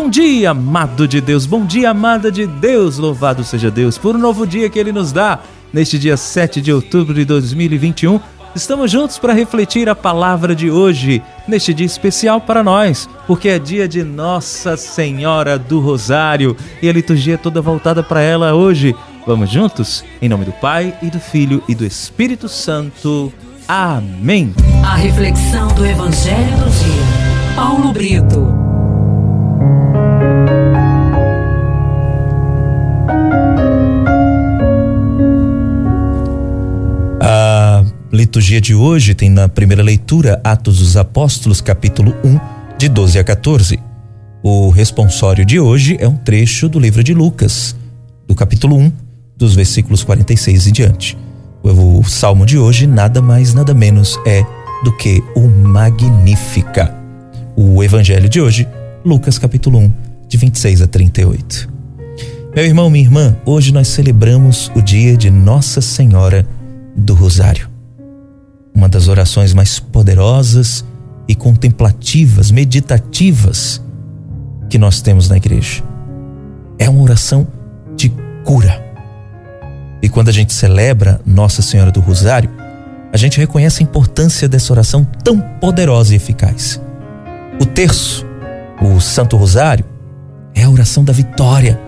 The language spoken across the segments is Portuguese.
Bom dia, amado de Deus, bom dia, amada de Deus, louvado seja Deus por um novo dia que Ele nos dá. Neste dia 7 de outubro de 2021, estamos juntos para refletir a palavra de hoje, neste dia especial para nós, porque é dia de Nossa Senhora do Rosário e a liturgia é toda voltada para ela hoje. Vamos juntos? Em nome do Pai e do Filho e do Espírito Santo. Amém. A reflexão do Evangelho do Dia. Paulo Brito. Liturgia de hoje tem na primeira leitura Atos dos Apóstolos, capítulo 1, de 12 a 14. O responsório de hoje é um trecho do livro de Lucas, do capítulo 1, dos versículos 46 e diante. O salmo de hoje nada mais, nada menos é do que o Magnífica. O evangelho de hoje, Lucas capítulo 1, de 26 a 38. Meu irmão, minha irmã, hoje nós celebramos o dia de Nossa Senhora do Rosário. Uma das orações mais poderosas e contemplativas, meditativas que nós temos na igreja. É uma oração de cura. E quando a gente celebra Nossa Senhora do Rosário, a gente reconhece a importância dessa oração tão poderosa e eficaz. O terço, o Santo Rosário, é a oração da vitória.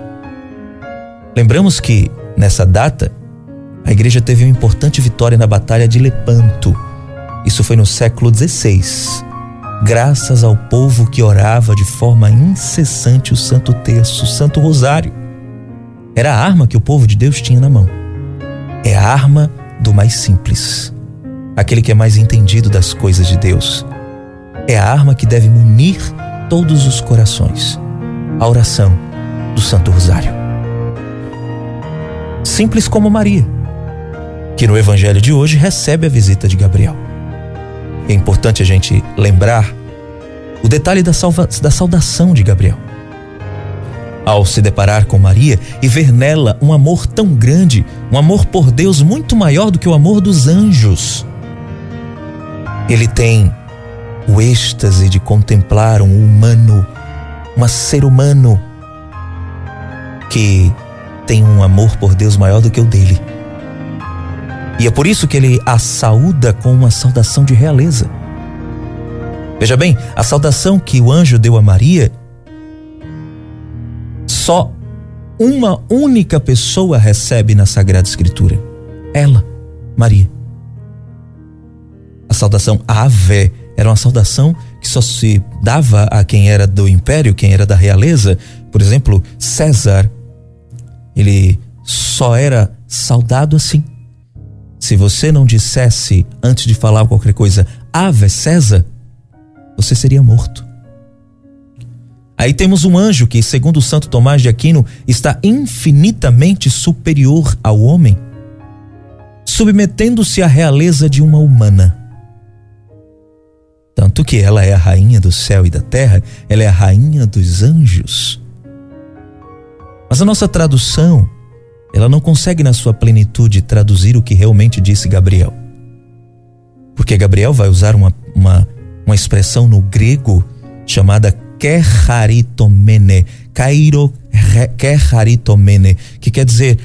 Lembramos que, nessa data, a igreja teve uma importante vitória na Batalha de Lepanto. Isso foi no século XVI, graças ao povo que orava de forma incessante o Santo Terço, o Santo Rosário. Era a arma que o povo de Deus tinha na mão. É a arma do mais simples, aquele que é mais entendido das coisas de Deus. É a arma que deve munir todos os corações. A oração do Santo Rosário. Simples como Maria que no evangelho de hoje recebe a visita de Gabriel. É importante a gente lembrar o detalhe da, salva, da saudação de Gabriel. Ao se deparar com Maria e ver nela um amor tão grande, um amor por Deus muito maior do que o amor dos anjos, ele tem o êxtase de contemplar um humano, um ser humano que tem um amor por Deus maior do que o dele. E é por isso que ele a saúda com uma saudação de realeza. Veja bem, a saudação que o anjo deu a Maria, só uma única pessoa recebe na Sagrada Escritura. Ela, Maria. A saudação Ave era uma saudação que só se dava a quem era do império, quem era da realeza. Por exemplo, César, ele só era saudado assim. Se você não dissesse antes de falar qualquer coisa, Ave César, você seria morto. Aí temos um anjo que, segundo Santo Tomás de Aquino, está infinitamente superior ao homem, submetendo-se à realeza de uma humana. Tanto que ela é a rainha do céu e da terra, ela é a rainha dos anjos. Mas a nossa tradução ela não consegue na sua plenitude traduzir o que realmente disse Gabriel. Porque Gabriel vai usar uma, uma, uma expressão no grego chamada kecharitomene, kairo kecharitomene, que quer dizer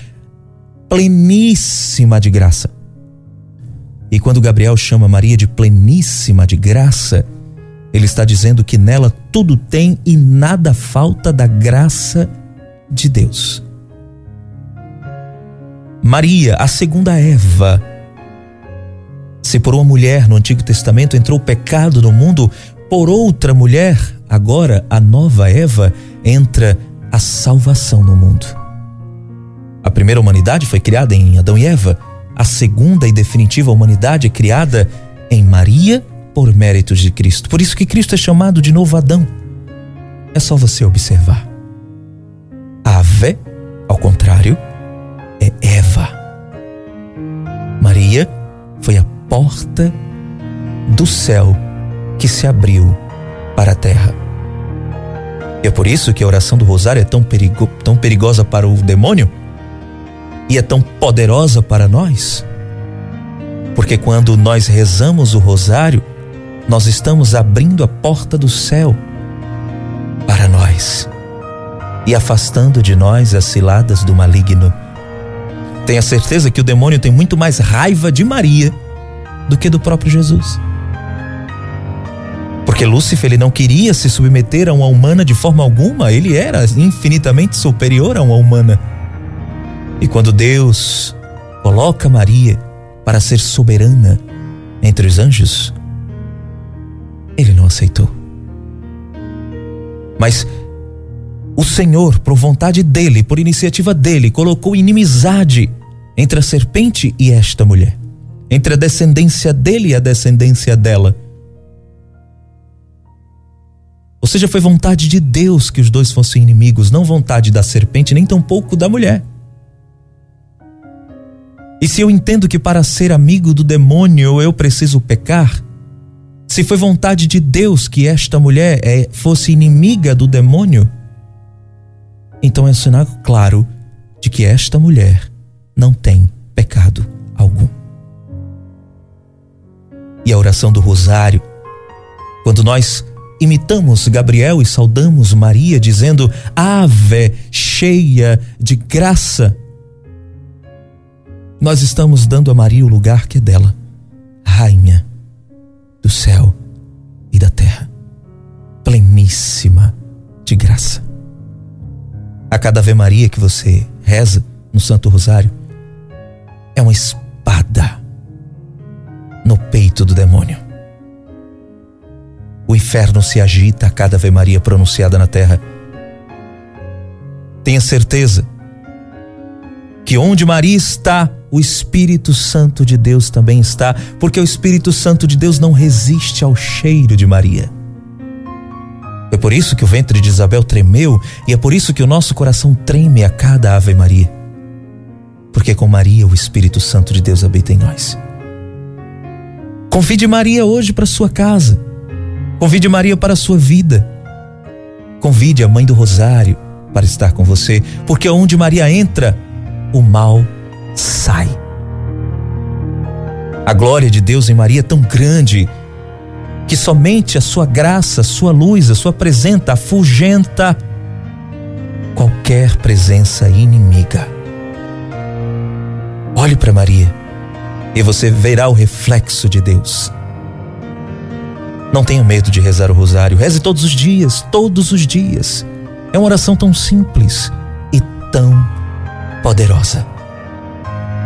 pleníssima de graça. E quando Gabriel chama Maria de pleníssima de graça, ele está dizendo que nela tudo tem e nada falta da graça de Deus. Maria, a segunda Eva. Se por uma mulher no Antigo Testamento entrou o pecado no mundo, por outra mulher, agora a nova Eva, entra a salvação no mundo. A primeira humanidade foi criada em Adão e Eva. A segunda e definitiva humanidade é criada em Maria por méritos de Cristo. Por isso que Cristo é chamado de novo Adão. É só você observar. Ave, ao contrário, é Eva. Maria foi a porta do céu que se abriu para a terra. E é por isso que a oração do rosário é tão, perigo, tão perigosa para o demônio e é tão poderosa para nós. Porque quando nós rezamos o rosário, nós estamos abrindo a porta do céu para nós. e afastando de nós as ciladas do maligno. Tenha certeza que o demônio tem muito mais raiva de Maria do que do próprio Jesus. Porque Lúcifer ele não queria se submeter a uma humana de forma alguma, ele era infinitamente superior a uma humana. E quando Deus coloca Maria para ser soberana entre os anjos, ele não aceitou. Mas o Senhor, por vontade dele, por iniciativa dele, colocou inimizade entre a serpente e esta mulher, entre a descendência dele e a descendência dela. Ou seja, foi vontade de Deus que os dois fossem inimigos, não vontade da serpente, nem tampouco da mulher. E se eu entendo que para ser amigo do demônio eu preciso pecar, se foi vontade de Deus que esta mulher é, fosse inimiga do demônio, então é um sinal claro de que esta mulher não tem pecado algum. E a oração do rosário, quando nós imitamos Gabriel e saudamos Maria, dizendo: Ave, cheia de graça. Nós estamos dando a Maria o lugar que é dela, rainha do céu e da terra, pleníssima de graça. A cada Ave Maria que você reza no Santo Rosário é uma espada no peito do demônio o inferno se agita a cada Ave Maria pronunciada na terra. Tenha certeza que onde Maria está, o Espírito Santo de Deus também está, porque o Espírito Santo de Deus não resiste ao cheiro de Maria. Por isso que o ventre de Isabel tremeu e é por isso que o nosso coração treme a cada Ave Maria. Porque com Maria o Espírito Santo de Deus habita em nós. Convide Maria hoje para sua casa. Convide Maria para a sua vida. Convide a mãe do Rosário para estar com você, porque onde Maria entra, o mal sai. A glória de Deus em Maria é tão grande que somente a sua graça, a sua luz, a sua presença afugenta qualquer presença inimiga. Olhe para Maria e você verá o reflexo de Deus. Não tenha medo de rezar o rosário. Reze todos os dias, todos os dias. É uma oração tão simples e tão poderosa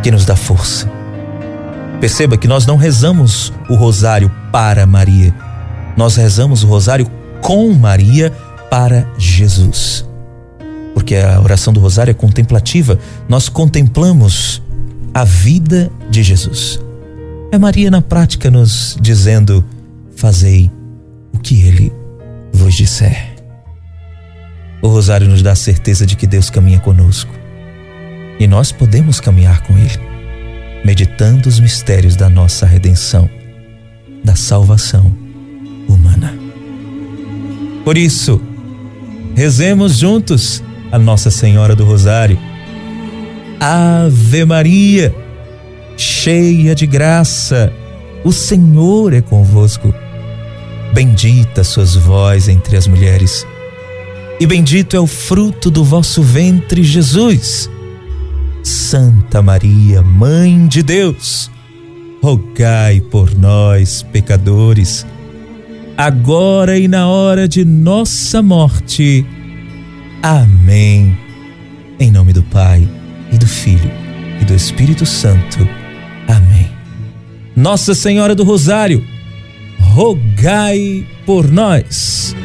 que nos dá força. Perceba que nós não rezamos o rosário para Maria. Nós rezamos o rosário com Maria para Jesus. Porque a oração do rosário é contemplativa. Nós contemplamos a vida de Jesus. É Maria na prática nos dizendo: fazei o que ele vos disser. O rosário nos dá a certeza de que Deus caminha conosco e nós podemos caminhar com Ele, meditando os mistérios da nossa redenção, da salvação humana. Por isso, rezemos juntos a Nossa Senhora do Rosário. Ave Maria, cheia de graça, o Senhor é convosco. Bendita sois vós entre as mulheres, e bendito é o fruto do vosso ventre, Jesus. Santa Maria, Mãe de Deus, rogai por nós, pecadores, agora e na hora de nossa morte. Amém. Em nome do Pai, e do Filho, e do Espírito Santo. Amém. Nossa Senhora do Rosário, rogai por nós.